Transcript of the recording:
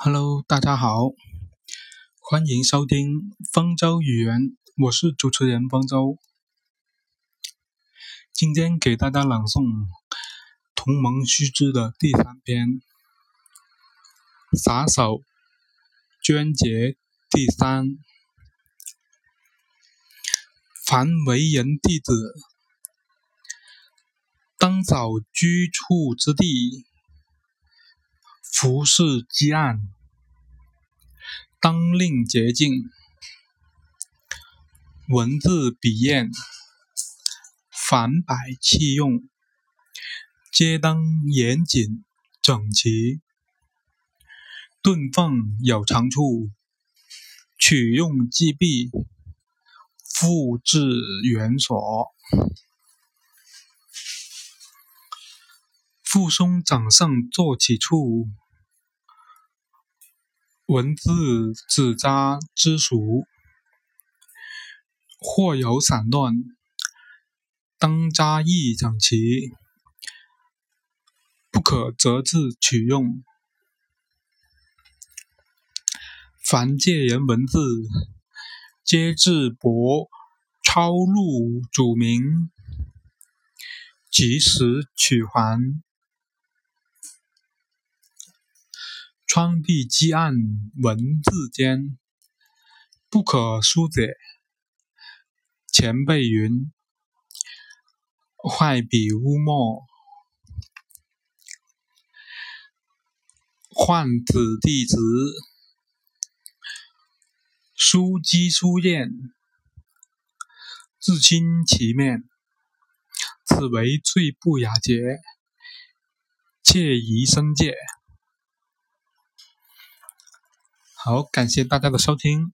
Hello，大家好，欢迎收听方舟语言，我是主持人方舟。今天给大家朗诵《同盟须知》的第三篇《撒手》捐节第三。凡为人弟子，当扫居处之地。服饰积案，当令洁净；文字笔砚，凡摆器用，皆当严谨整齐。顿缝有长处，取用即弊，复至原所。附松掌上坐起处。文字纸扎之熟，或有散乱，当扎意整齐，不可折字取用。凡借人文字，皆自帛抄录主名，及时取还。窗壁积案文字间，不可疏解。前辈云：“坏笔污墨，换子弟侄。书积书砚，自清其面，此为最不雅洁，切宜申戒。”好，感谢大家的收听。